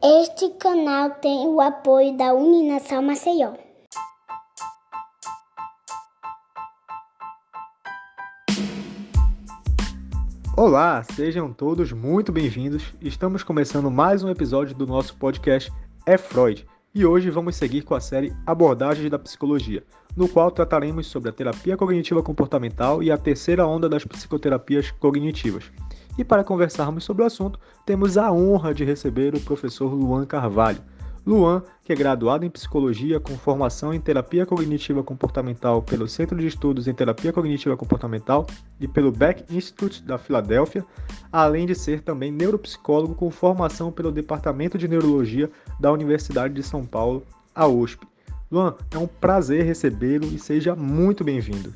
Este canal tem o apoio da Uninação Maceió. Olá, sejam todos muito bem-vindos. Estamos começando mais um episódio do nosso podcast É Freud e hoje vamos seguir com a série Abordagens da Psicologia, no qual trataremos sobre a terapia cognitiva comportamental e a terceira onda das psicoterapias cognitivas. E para conversarmos sobre o assunto, temos a honra de receber o professor Luan Carvalho. Luan, que é graduado em psicologia com formação em terapia cognitiva comportamental pelo Centro de Estudos em Terapia Cognitiva Comportamental e pelo Beck Institute da Filadélfia, além de ser também neuropsicólogo com formação pelo Departamento de Neurologia da Universidade de São Paulo, a USP. Luan, é um prazer recebê-lo e seja muito bem-vindo.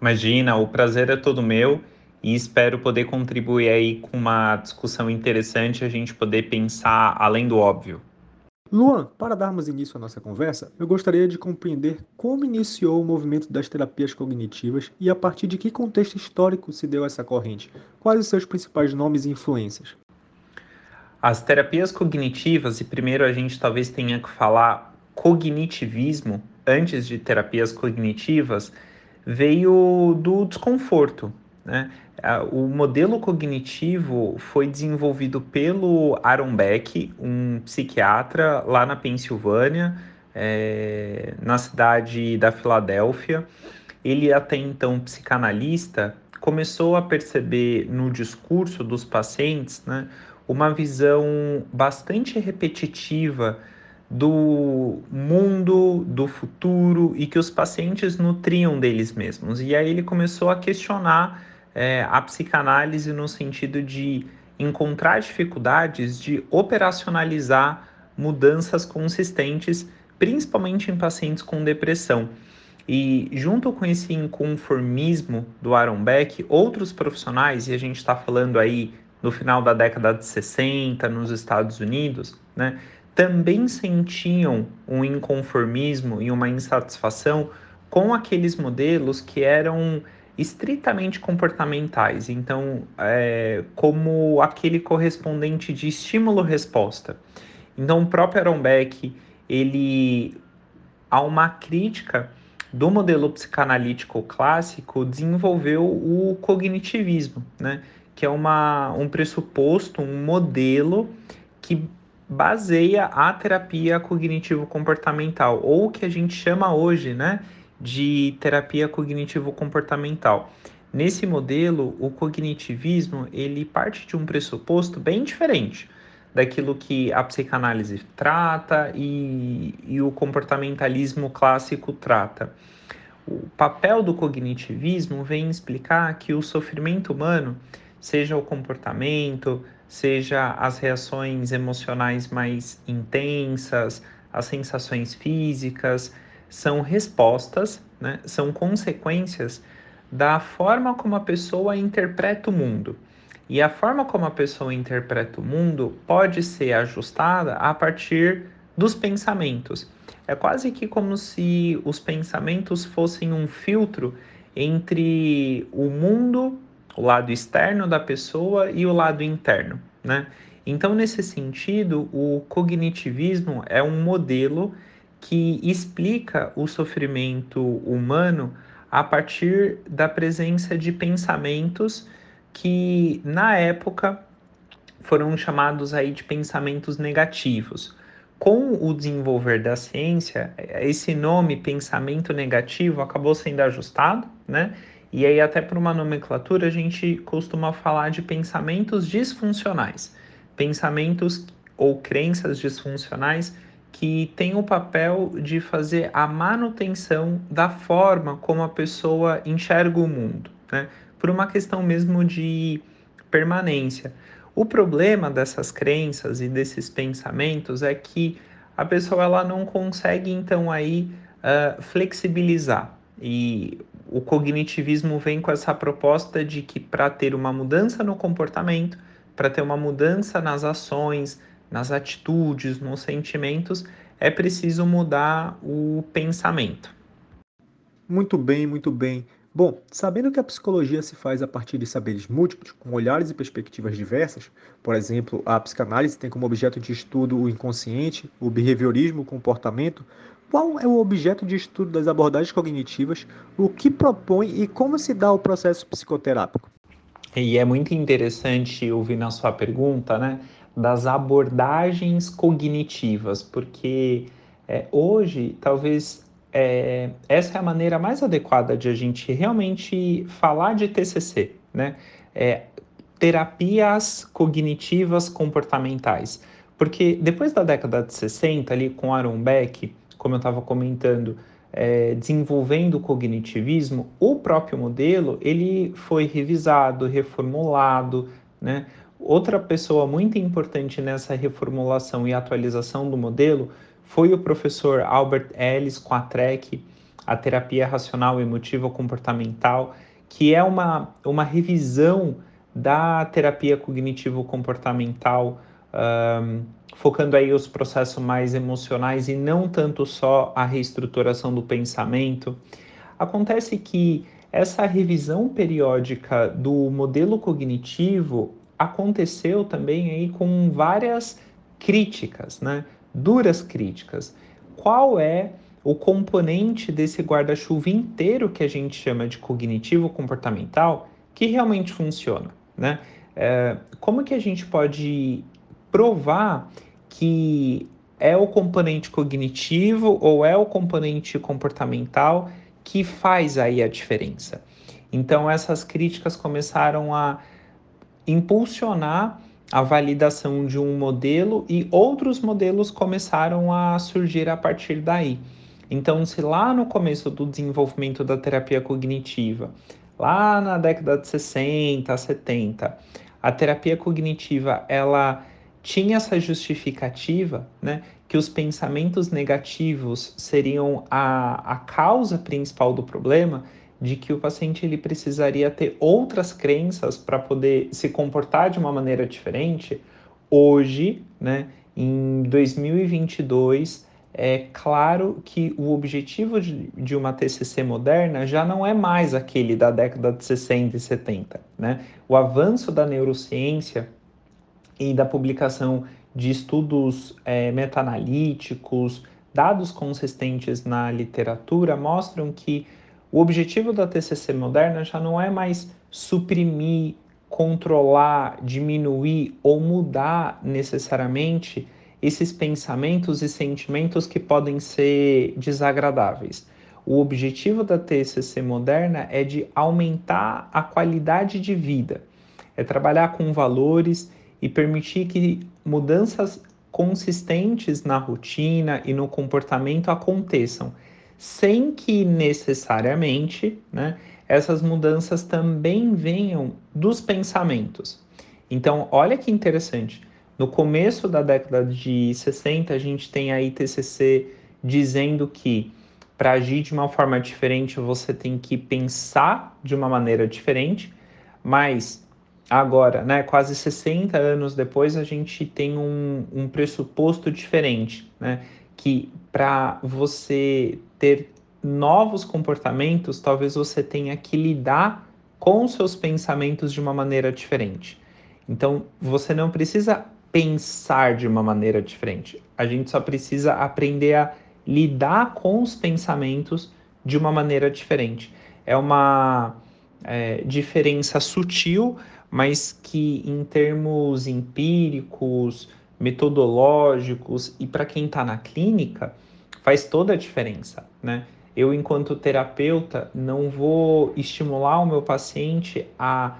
Imagina, o prazer é todo meu e espero poder contribuir aí com uma discussão interessante, a gente poder pensar além do óbvio. Luan, para darmos início à nossa conversa, eu gostaria de compreender como iniciou o movimento das terapias cognitivas e a partir de que contexto histórico se deu essa corrente. Quais os seus principais nomes e influências? As terapias cognitivas, e primeiro a gente talvez tenha que falar cognitivismo antes de terapias cognitivas, veio do desconforto. Né? O modelo cognitivo foi desenvolvido pelo Aaron Beck, um psiquiatra lá na Pensilvânia, é, na cidade da Filadélfia. Ele, até então psicanalista, começou a perceber no discurso dos pacientes né, uma visão bastante repetitiva do mundo, do futuro e que os pacientes nutriam deles mesmos. E aí ele começou a questionar é, a psicanálise no sentido de encontrar dificuldades de operacionalizar mudanças consistentes, principalmente em pacientes com depressão. E junto com esse inconformismo do Aaron Beck, outros profissionais, e a gente está falando aí no final da década de 60 nos Estados Unidos, né, também sentiam um inconformismo e uma insatisfação com aqueles modelos que eram estritamente comportamentais, então, é, como aquele correspondente de estímulo-resposta. Então, o próprio Aaron Beck, ele, há uma crítica do modelo psicanalítico clássico, desenvolveu o cognitivismo, né? que é uma, um pressuposto, um modelo que baseia a terapia cognitivo-comportamental, ou o que a gente chama hoje, né, de terapia cognitivo-comportamental. Nesse modelo, o cognitivismo ele parte de um pressuposto bem diferente daquilo que a psicanálise trata e, e o comportamentalismo clássico trata. O papel do cognitivismo vem explicar que o sofrimento humano, seja o comportamento, seja as reações emocionais mais intensas, as sensações físicas, são respostas, né, são consequências da forma como a pessoa interpreta o mundo. E a forma como a pessoa interpreta o mundo pode ser ajustada a partir dos pensamentos. É quase que como se os pensamentos fossem um filtro entre o mundo o lado externo da pessoa e o lado interno, né? Então, nesse sentido, o cognitivismo é um modelo que explica o sofrimento humano a partir da presença de pensamentos que, na época, foram chamados aí de pensamentos negativos. Com o desenvolver da ciência, esse nome pensamento negativo acabou sendo ajustado, né? E aí, até por uma nomenclatura, a gente costuma falar de pensamentos disfuncionais, pensamentos ou crenças disfuncionais que têm o papel de fazer a manutenção da forma como a pessoa enxerga o mundo, né? por uma questão mesmo de permanência. O problema dessas crenças e desses pensamentos é que a pessoa ela não consegue então aí uh, flexibilizar e o cognitivismo vem com essa proposta de que para ter uma mudança no comportamento, para ter uma mudança nas ações, nas atitudes, nos sentimentos, é preciso mudar o pensamento. Muito bem, muito bem. Bom, sabendo que a psicologia se faz a partir de saberes múltiplos, com olhares e perspectivas diversas, por exemplo, a psicanálise tem como objeto de estudo o inconsciente, o behaviorismo, o comportamento, qual é o objeto de estudo das abordagens cognitivas, o que propõe e como se dá o processo psicoterápico? E é muito interessante ouvir na sua pergunta, né, das abordagens cognitivas, porque é, hoje talvez é, essa é a maneira mais adequada de a gente realmente falar de TCC, né? É, terapias cognitivas comportamentais. Porque depois da década de 60, ali com Aaron Beck, como eu estava comentando, é, desenvolvendo o cognitivismo, o próprio modelo ele foi revisado, reformulado, né? Outra pessoa muito importante nessa reformulação e atualização do modelo foi o professor Albert Ellis com a TREC, a terapia racional emotiva comportamental, que é uma, uma revisão da terapia cognitivo comportamental, um, focando aí os processos mais emocionais e não tanto só a reestruturação do pensamento. Acontece que essa revisão periódica do modelo cognitivo aconteceu também aí com várias críticas, né? duras críticas. Qual é o componente desse guarda-chuva inteiro que a gente chama de cognitivo comportamental que realmente funciona, né? É, como que a gente pode provar que é o componente cognitivo ou é o componente comportamental que faz aí a diferença? Então essas críticas começaram a impulsionar a validação de um modelo e outros modelos começaram a surgir a partir daí. Então, se lá no começo do desenvolvimento da terapia cognitiva, lá na década de 60, 70, a terapia cognitiva ela tinha essa justificativa, né, que os pensamentos negativos seriam a, a causa principal do problema, de que o paciente ele precisaria ter outras crenças para poder se comportar de uma maneira diferente, hoje, né, em 2022, é claro que o objetivo de, de, uma TCC moderna já não é mais aquele da década de 60 e 70. Né? O avanço da neurociência e da publicação de estudos é, meta-analíticos, dados consistentes na literatura, mostram que o objetivo da TCC moderna já não é mais suprimir, controlar, diminuir ou mudar necessariamente esses pensamentos e sentimentos que podem ser desagradáveis. O objetivo da TCC moderna é de aumentar a qualidade de vida, é trabalhar com valores e permitir que mudanças consistentes na rotina e no comportamento aconteçam sem que necessariamente né, essas mudanças também venham dos pensamentos. Então, olha que interessante. No começo da década de 60, a gente tem a ITCC dizendo que para agir de uma forma diferente você tem que pensar de uma maneira diferente, mas agora, né, quase 60 anos depois, a gente tem um, um pressuposto diferente, né, que para você ter novos comportamentos, talvez você tenha que lidar com seus pensamentos de uma maneira diferente. Então, você não precisa pensar de uma maneira diferente. A gente só precisa aprender a lidar com os pensamentos de uma maneira diferente. É uma é, diferença sutil, mas que em termos empíricos, metodológicos e para quem está na clínica, faz toda a diferença, né? Eu, enquanto terapeuta, não vou estimular o meu paciente a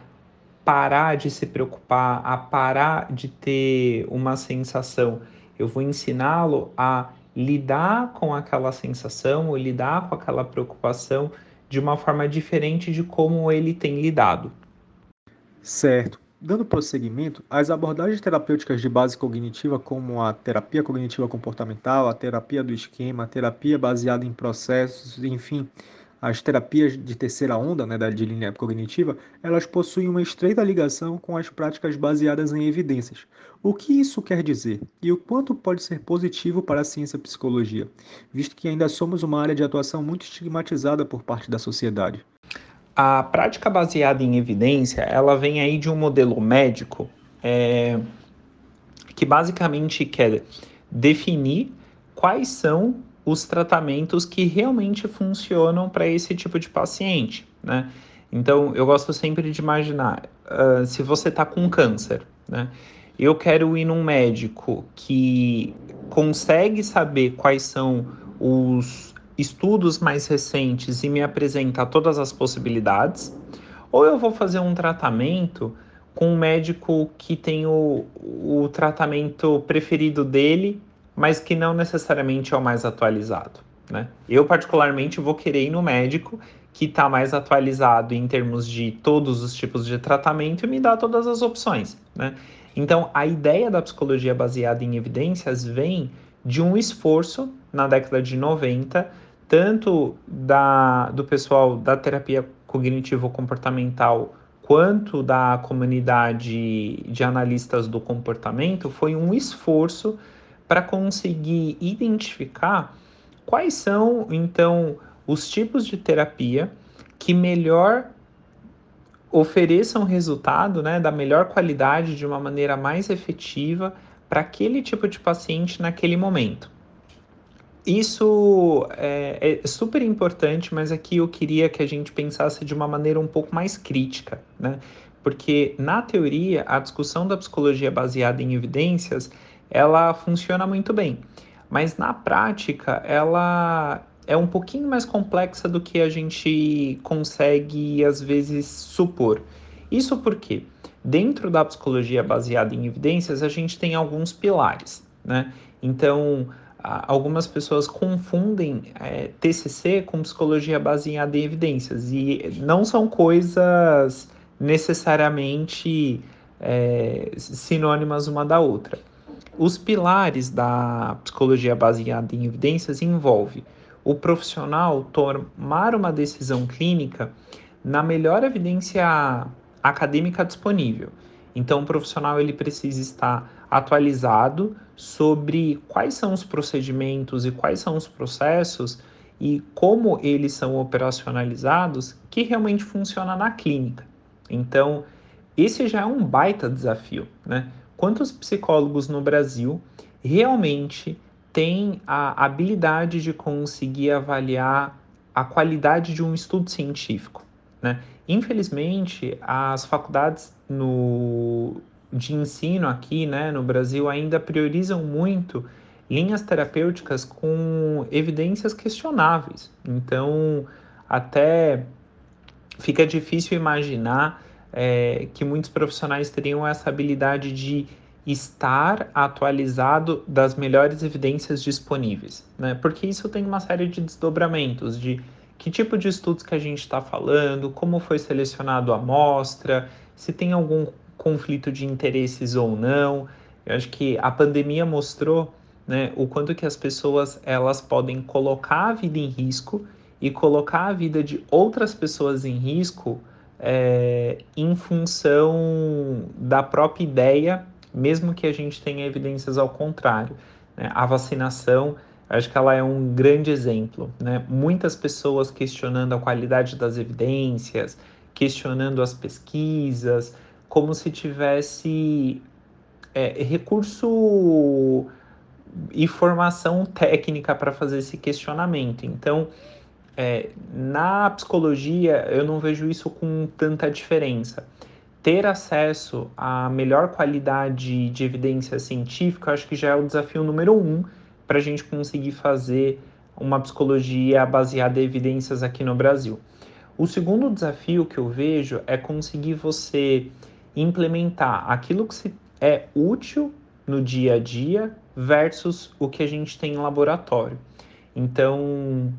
parar de se preocupar, a parar de ter uma sensação. Eu vou ensiná-lo a lidar com aquela sensação ou lidar com aquela preocupação de uma forma diferente de como ele tem lidado. Certo. Dando prosseguimento, as abordagens terapêuticas de base cognitiva, como a terapia cognitiva comportamental, a terapia do esquema, a terapia baseada em processos, enfim, as terapias de terceira onda, né, da de linha cognitiva, elas possuem uma estreita ligação com as práticas baseadas em evidências. O que isso quer dizer e o quanto pode ser positivo para a ciência psicologia, visto que ainda somos uma área de atuação muito estigmatizada por parte da sociedade? A prática baseada em evidência, ela vem aí de um modelo médico é, que basicamente quer definir quais são os tratamentos que realmente funcionam para esse tipo de paciente, né? Então, eu gosto sempre de imaginar, uh, se você está com câncer, né? Eu quero ir num médico que consegue saber quais são os estudos mais recentes e me apresenta todas as possibilidades, ou eu vou fazer um tratamento com um médico que tem o, o tratamento preferido dele, mas que não necessariamente é o mais atualizado. Né? Eu, particularmente, vou querer ir no médico que está mais atualizado em termos de todos os tipos de tratamento e me dá todas as opções. Né? Então, a ideia da psicologia baseada em evidências vem de um esforço na década de 90, tanto da, do pessoal da terapia cognitivo-comportamental quanto da comunidade de analistas do comportamento, foi um esforço para conseguir identificar quais são, então, os tipos de terapia que melhor ofereçam resultado né, da melhor qualidade, de uma maneira mais efetiva para aquele tipo de paciente naquele momento. Isso é, é, super importante, mas aqui eu queria que a gente pensasse de uma maneira um pouco mais crítica, né? Porque na teoria a discussão da psicologia baseada em evidências ela funciona muito bem, mas na prática ela é um pouquinho mais complexa do que a gente consegue às vezes supor. Isso porque dentro da psicologia baseada em evidências a gente tem alguns pilares, né? Então algumas pessoas confundem é, TCC com psicologia baseada em evidências e não são coisas necessariamente é, sinônimas uma da outra. Os pilares da psicologia baseada em evidências envolve o profissional tomar uma decisão clínica na melhor evidência acadêmica disponível. Então, o profissional ele precisa estar atualizado sobre quais são os procedimentos e quais são os processos e como eles são operacionalizados que realmente funciona na clínica. Então, esse já é um baita desafio, né? Quantos psicólogos no Brasil realmente têm a habilidade de conseguir avaliar a qualidade de um estudo científico, né? Infelizmente, as faculdades no, de ensino aqui né, no Brasil ainda priorizam muito linhas terapêuticas com evidências questionáveis. Então, até fica difícil imaginar é, que muitos profissionais teriam essa habilidade de estar atualizado das melhores evidências disponíveis, né? Porque isso tem uma série de desdobramentos de que tipo de estudos que a gente está falando, como foi selecionado a amostra, se tem algum conflito de interesses ou não. Eu acho que a pandemia mostrou né, o quanto que as pessoas elas podem colocar a vida em risco e colocar a vida de outras pessoas em risco é, em função da própria ideia, mesmo que a gente tenha evidências ao contrário. Né? A vacinação, acho que ela é um grande exemplo. Né? Muitas pessoas questionando a qualidade das evidências, questionando as pesquisas, como se tivesse é, recurso e formação técnica para fazer esse questionamento. Então, é, na psicologia, eu não vejo isso com tanta diferença. Ter acesso à melhor qualidade de evidência científica, acho que já é o desafio número um para a gente conseguir fazer uma psicologia baseada em evidências aqui no Brasil. O segundo desafio que eu vejo é conseguir você implementar aquilo que é útil no dia a dia versus o que a gente tem em laboratório. Então,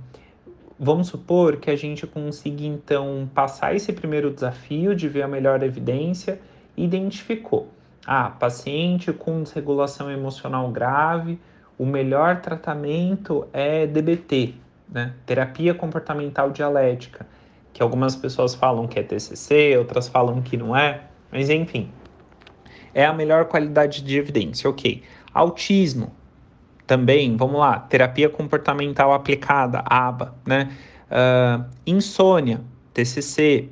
vamos supor que a gente consiga então passar esse primeiro desafio de ver a melhor evidência, identificou. Ah, paciente com desregulação emocional grave, o melhor tratamento é DBT, né? Terapia comportamental dialética, que algumas pessoas falam que é TCC, outras falam que não é. Mas enfim, é a melhor qualidade de evidência, ok. Autismo, também, vamos lá, terapia comportamental aplicada, ABA, né? Uh, insônia, TCC.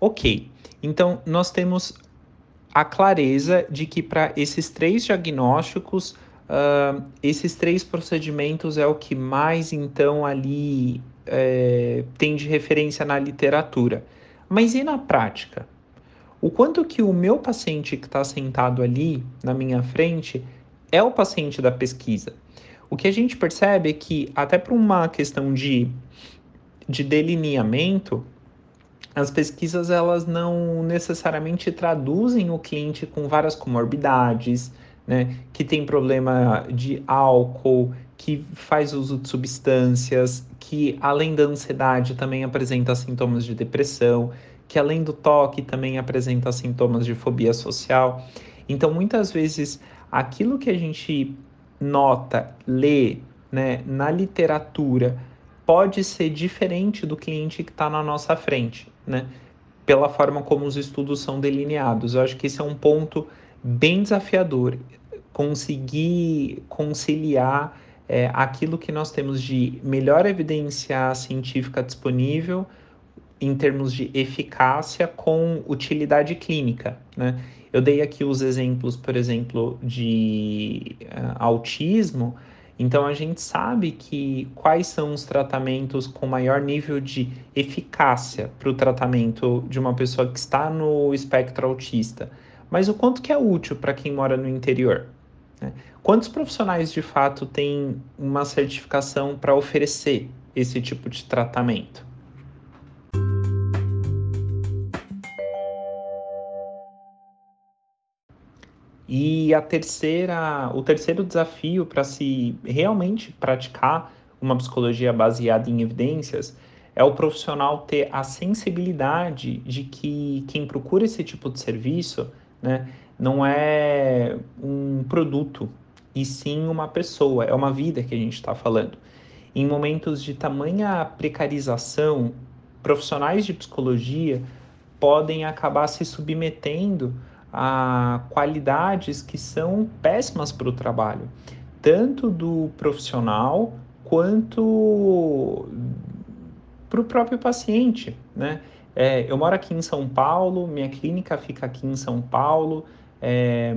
Ok, então nós temos a clareza de que para esses três diagnósticos, uh, esses três procedimentos é o que mais então ali é, tem de referência na literatura. Mas e na prática? O quanto que o meu paciente que está sentado ali na minha frente é o paciente da pesquisa? O que a gente percebe é que, até por uma questão de, de delineamento, as pesquisas elas não necessariamente traduzem o cliente com várias comorbidades, né, que tem problema de álcool, que faz uso de substâncias, que além da ansiedade também apresenta sintomas de depressão, que além do toque também apresenta sintomas de fobia social. Então, muitas vezes, aquilo que a gente nota, lê né, na literatura pode ser diferente do cliente que está na nossa frente, né? Pela forma como os estudos são delineados. Eu acho que esse é um ponto bem desafiador, conseguir conciliar é, aquilo que nós temos de melhor evidência científica disponível em termos de eficácia com utilidade clínica, né? Eu dei aqui os exemplos, por exemplo, de uh, autismo, então a gente sabe que quais são os tratamentos com maior nível de eficácia para o tratamento de uma pessoa que está no espectro autista, mas o quanto que é útil para quem mora no interior. Né? Quantos profissionais de fato têm uma certificação para oferecer esse tipo de tratamento? E a terceira, o terceiro desafio para se realmente praticar uma psicologia baseada em evidências é o profissional ter a sensibilidade de que quem procura esse tipo de serviço, né, não é um produto, e sim uma pessoa, é uma vida que a gente está falando. Em momentos de tamanha precarização, profissionais de psicologia podem acabar se submetendo a qualidades que são péssimas para o trabalho, tanto do profissional quanto para o próprio paciente, né? É, eu moro aqui em São Paulo, minha clínica fica aqui em São Paulo, é,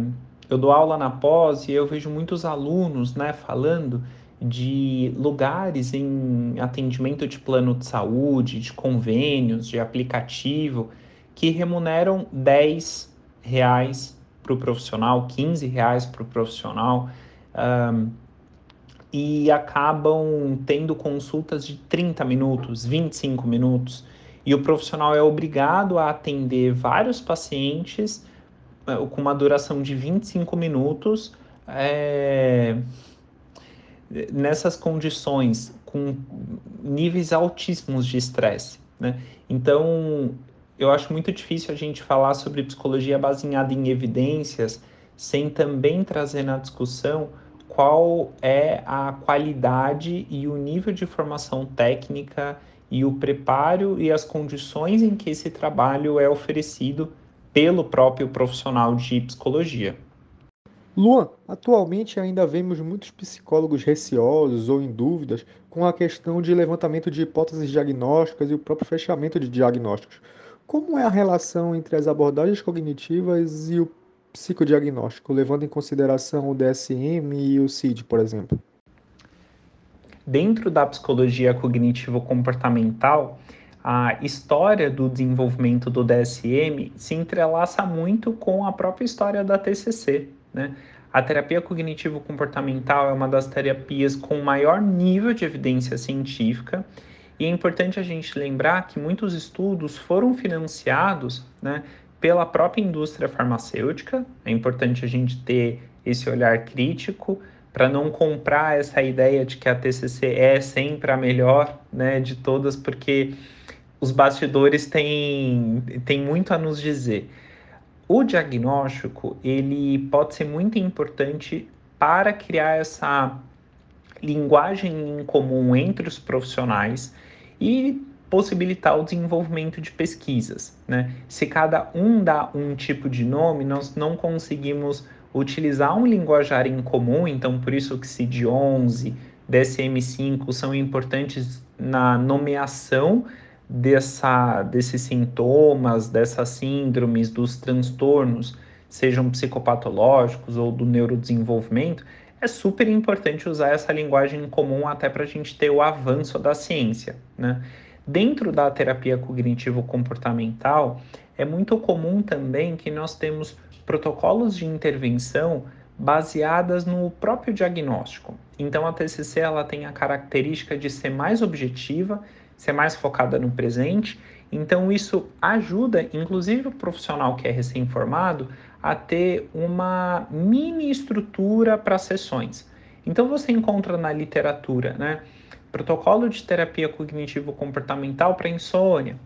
eu dou aula na pós e eu vejo muitos alunos, né, falando de lugares em atendimento de plano de saúde, de convênios, de aplicativo, que remuneram 10, reais para o profissional, 15 reais para o profissional, um, e acabam tendo consultas de 30 minutos, 25 minutos, e o profissional é obrigado a atender vários pacientes uh, com uma duração de 25 minutos. É, nessas condições, com níveis altíssimos de estresse. Né? Então, eu acho muito difícil a gente falar sobre psicologia baseada em evidências sem também trazer na discussão qual é a qualidade e o nível de formação técnica e o preparo e as condições em que esse trabalho é oferecido pelo próprio profissional de psicologia. Luan, atualmente ainda vemos muitos psicólogos receosos ou em dúvidas com a questão de levantamento de hipóteses diagnósticas e o próprio fechamento de diagnósticos. Como é a relação entre as abordagens cognitivas e o psicodiagnóstico, levando em consideração o DSM e o CID, por exemplo? Dentro da psicologia cognitivo-comportamental, a história do desenvolvimento do DSM se entrelaça muito com a própria história da TCC, né? A terapia cognitivo-comportamental é uma das terapias com maior nível de evidência científica e é importante a gente lembrar que muitos estudos foram financiados né, pela própria indústria farmacêutica. É importante a gente ter esse olhar crítico para não comprar essa ideia de que a TCC é sempre a melhor né, de todas, porque os bastidores têm, têm muito a nos dizer. O diagnóstico ele pode ser muito importante para criar essa linguagem em comum entre os profissionais e possibilitar o desenvolvimento de pesquisas. Né? Se cada um dá um tipo de nome, nós não conseguimos utilizar um linguajar em comum, então por isso que CID-11, DSM-5 são importantes na nomeação dessa, desses sintomas, dessas síndromes, dos transtornos, sejam psicopatológicos ou do neurodesenvolvimento, é super importante usar essa linguagem comum até para a gente ter o avanço da ciência. Né? Dentro da terapia cognitivo-comportamental, é muito comum também que nós temos protocolos de intervenção baseadas no próprio diagnóstico. Então a TCC ela tem a característica de ser mais objetiva, ser mais focada no presente. Então isso ajuda, inclusive o profissional que é recém-formado, a ter uma mini estrutura para sessões. Então você encontra na literatura, né? Protocolo de terapia cognitivo-comportamental para insônia,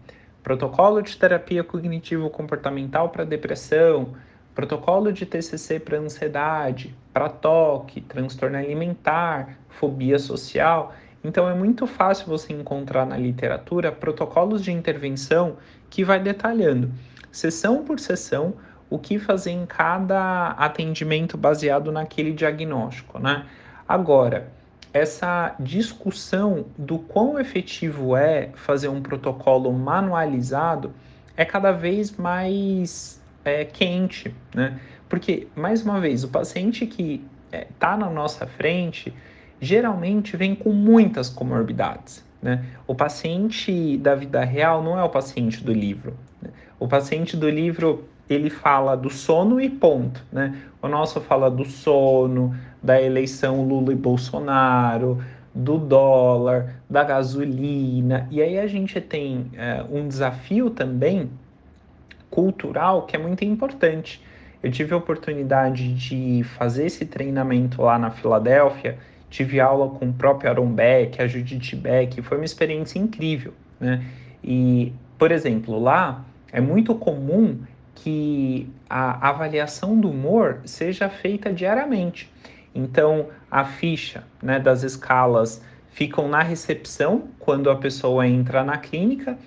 protocolo de terapia cognitivo-comportamental para depressão, protocolo de TCC para ansiedade, para toque, transtorno alimentar, fobia social. Então é muito fácil você encontrar na literatura protocolos de intervenção que vai detalhando, sessão por sessão, o que fazer em cada atendimento baseado naquele diagnóstico, né? Agora, essa discussão do quão efetivo é fazer um protocolo manualizado é cada vez mais é, quente, né? Porque, mais uma vez, o paciente que está é, tá na nossa frente geralmente vem com muitas comorbidades. Né? O paciente da vida real não é o paciente do livro. Né? O paciente do livro ele fala do sono e ponto. Né? O nosso fala do sono, da eleição Lula e Bolsonaro, do dólar, da gasolina. E aí a gente tem é, um desafio também cultural que é muito importante. Eu tive a oportunidade de fazer esse treinamento lá na Filadélfia, tive aula com o próprio Aaron Beck, a Judith Beck, foi uma experiência incrível, né? E, por exemplo, lá é muito comum que a avaliação do humor seja feita diariamente. Então, a ficha né, das escalas ficam na recepção quando a pessoa entra na clínica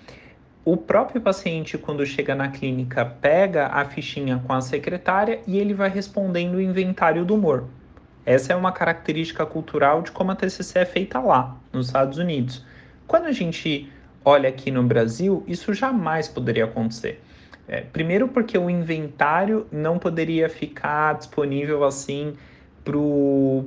o próprio paciente, quando chega na clínica, pega a fichinha com a secretária e ele vai respondendo o inventário do humor. Essa é uma característica cultural de como a TCC é feita lá, nos Estados Unidos. Quando a gente olha aqui no Brasil, isso jamais poderia acontecer. É, primeiro, porque o inventário não poderia ficar disponível assim para o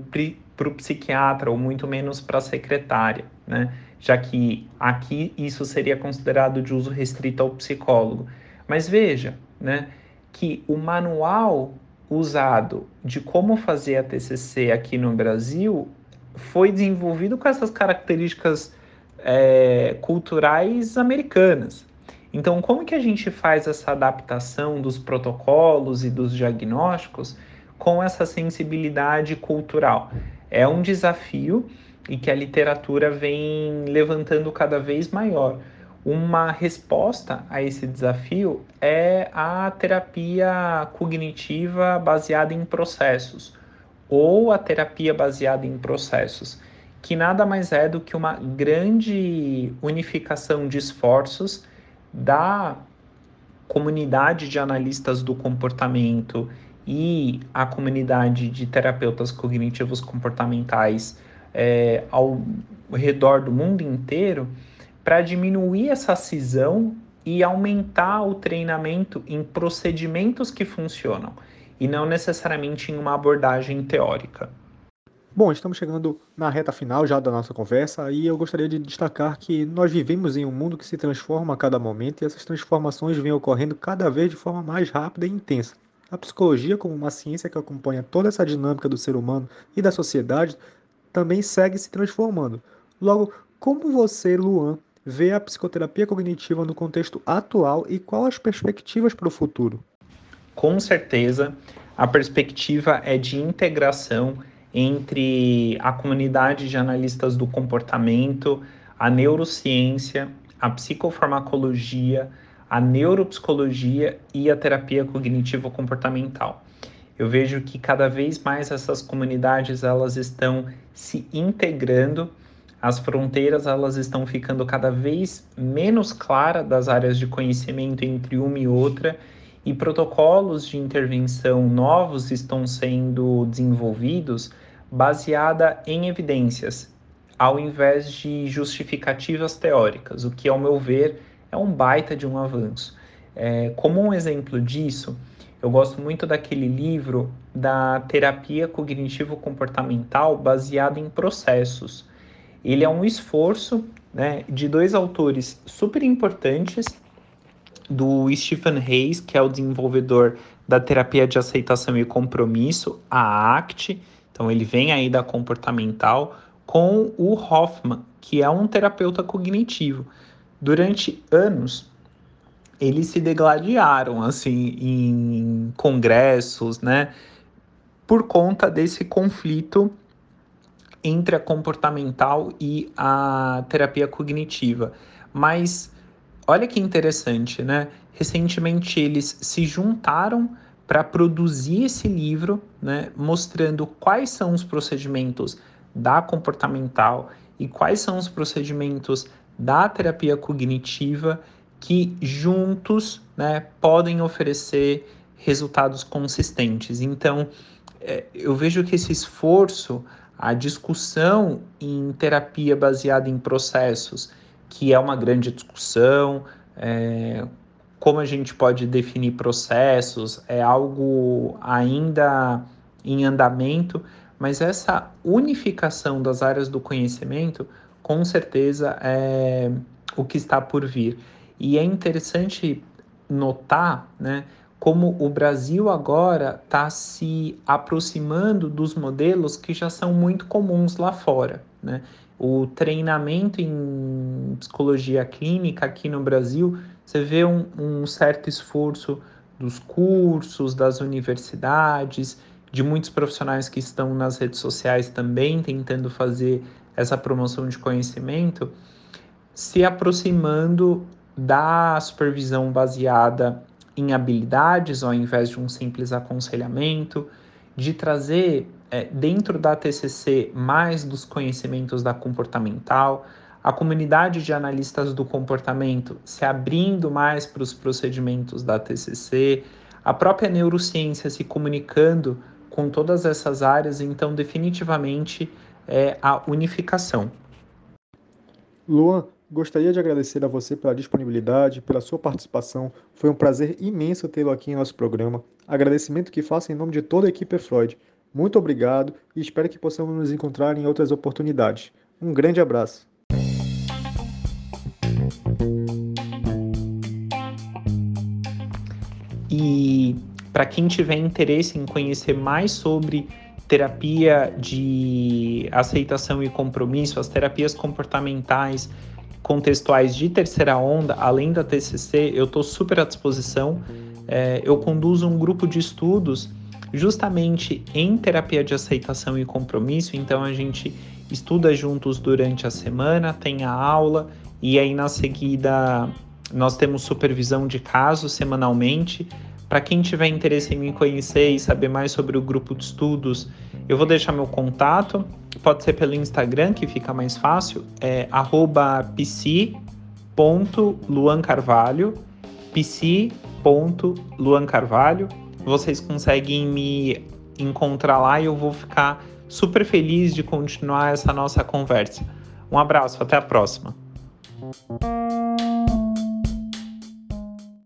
psiquiatra, ou muito menos para a secretária, né? já que aqui isso seria considerado de uso restrito ao psicólogo. Mas veja, né, que o manual usado de como fazer a TCC aqui no Brasil foi desenvolvido com essas características é, culturais americanas. Então, como que a gente faz essa adaptação dos protocolos e dos diagnósticos com essa sensibilidade cultural? É um desafio e que a literatura vem levantando cada vez maior. Uma resposta a esse desafio é a terapia cognitiva baseada em processos, ou a terapia baseada em processos, que nada mais é do que uma grande unificação de esforços da comunidade de analistas do comportamento e a comunidade de terapeutas cognitivos comportamentais é, ao redor do mundo inteiro para diminuir essa cisão e aumentar o treinamento em procedimentos que funcionam e não necessariamente em uma abordagem teórica. Bom, estamos chegando na reta final já da nossa conversa e eu gostaria de destacar que nós vivemos em um mundo que se transforma a cada momento e essas transformações vêm ocorrendo cada vez de forma mais rápida e intensa. A psicologia, como uma ciência que acompanha toda essa dinâmica do ser humano e da sociedade, também segue se transformando. Logo, como você, Luan, vê a psicoterapia cognitiva no contexto atual e quais as perspectivas para o futuro? Com certeza, a perspectiva é de integração entre a comunidade de analistas do comportamento, a neurociência, a psicofarmacologia, a neuropsicologia e a terapia cognitivo-comportamental. Eu vejo que cada vez mais essas comunidades elas estão se integrando, as fronteiras elas estão ficando cada vez menos claras das áreas de conhecimento entre uma e outra e protocolos de intervenção novos estão sendo desenvolvidos baseada em evidências. ao invés de justificativas teóricas, o que, ao meu ver, é um baita de um avanço. É, como um exemplo disso, eu gosto muito daquele livro da terapia cognitivo-comportamental baseada em processos. Ele é um esforço né, de dois autores super importantes, do Stephen Hayes, que é o desenvolvedor da terapia de aceitação e compromisso, a ACT, então ele vem aí da comportamental, com o Hoffman, que é um terapeuta cognitivo. Durante anos, eles se degladiaram assim em congressos, né? Por conta desse conflito entre a comportamental e a terapia cognitiva. Mas olha que interessante, né? Recentemente eles se juntaram para produzir esse livro, né, mostrando quais são os procedimentos da comportamental e quais são os procedimentos da terapia cognitiva que juntos né, podem oferecer resultados consistentes. Então, é, eu vejo que esse esforço, a discussão em terapia baseada em processos, que é uma grande discussão, é, como a gente pode definir processos, é algo ainda em andamento, mas essa unificação das áreas do conhecimento, com certeza, é o que está por vir. E é interessante notar, né, como o Brasil agora está se aproximando dos modelos que já são muito comuns lá fora. Né? O treinamento em psicologia clínica aqui no Brasil, você vê um, um certo esforço dos cursos, das universidades, de muitos profissionais que estão nas redes sociais também tentando fazer essa promoção de conhecimento, se aproximando da supervisão baseada em habilidades ao invés de um simples aconselhamento, de trazer é, dentro da TCC mais dos conhecimentos da comportamental, a comunidade de analistas do comportamento se abrindo mais para os procedimentos da TCC, a própria neurociência se comunicando com todas essas áreas, então definitivamente é a unificação. Luan, Gostaria de agradecer a você pela disponibilidade, pela sua participação. Foi um prazer imenso tê-lo aqui em nosso programa. Agradecimento que faço em nome de toda a equipe Freud. Muito obrigado e espero que possamos nos encontrar em outras oportunidades. Um grande abraço. E para quem tiver interesse em conhecer mais sobre terapia de aceitação e compromisso, as terapias comportamentais, contextuais de terceira onda, além da TCC, eu estou super à disposição. É, eu conduzo um grupo de estudos justamente em terapia de aceitação e compromisso, então a gente estuda juntos durante a semana, tem a aula e aí na seguida nós temos supervisão de casos semanalmente. Para quem tiver interesse em me conhecer e saber mais sobre o grupo de estudos, eu vou deixar meu contato pode ser pelo Instagram, que fica mais fácil, é psi.luancarvalho, psi.luancarvalho. Vocês conseguem me encontrar lá e eu vou ficar super feliz de continuar essa nossa conversa. Um abraço, até a próxima.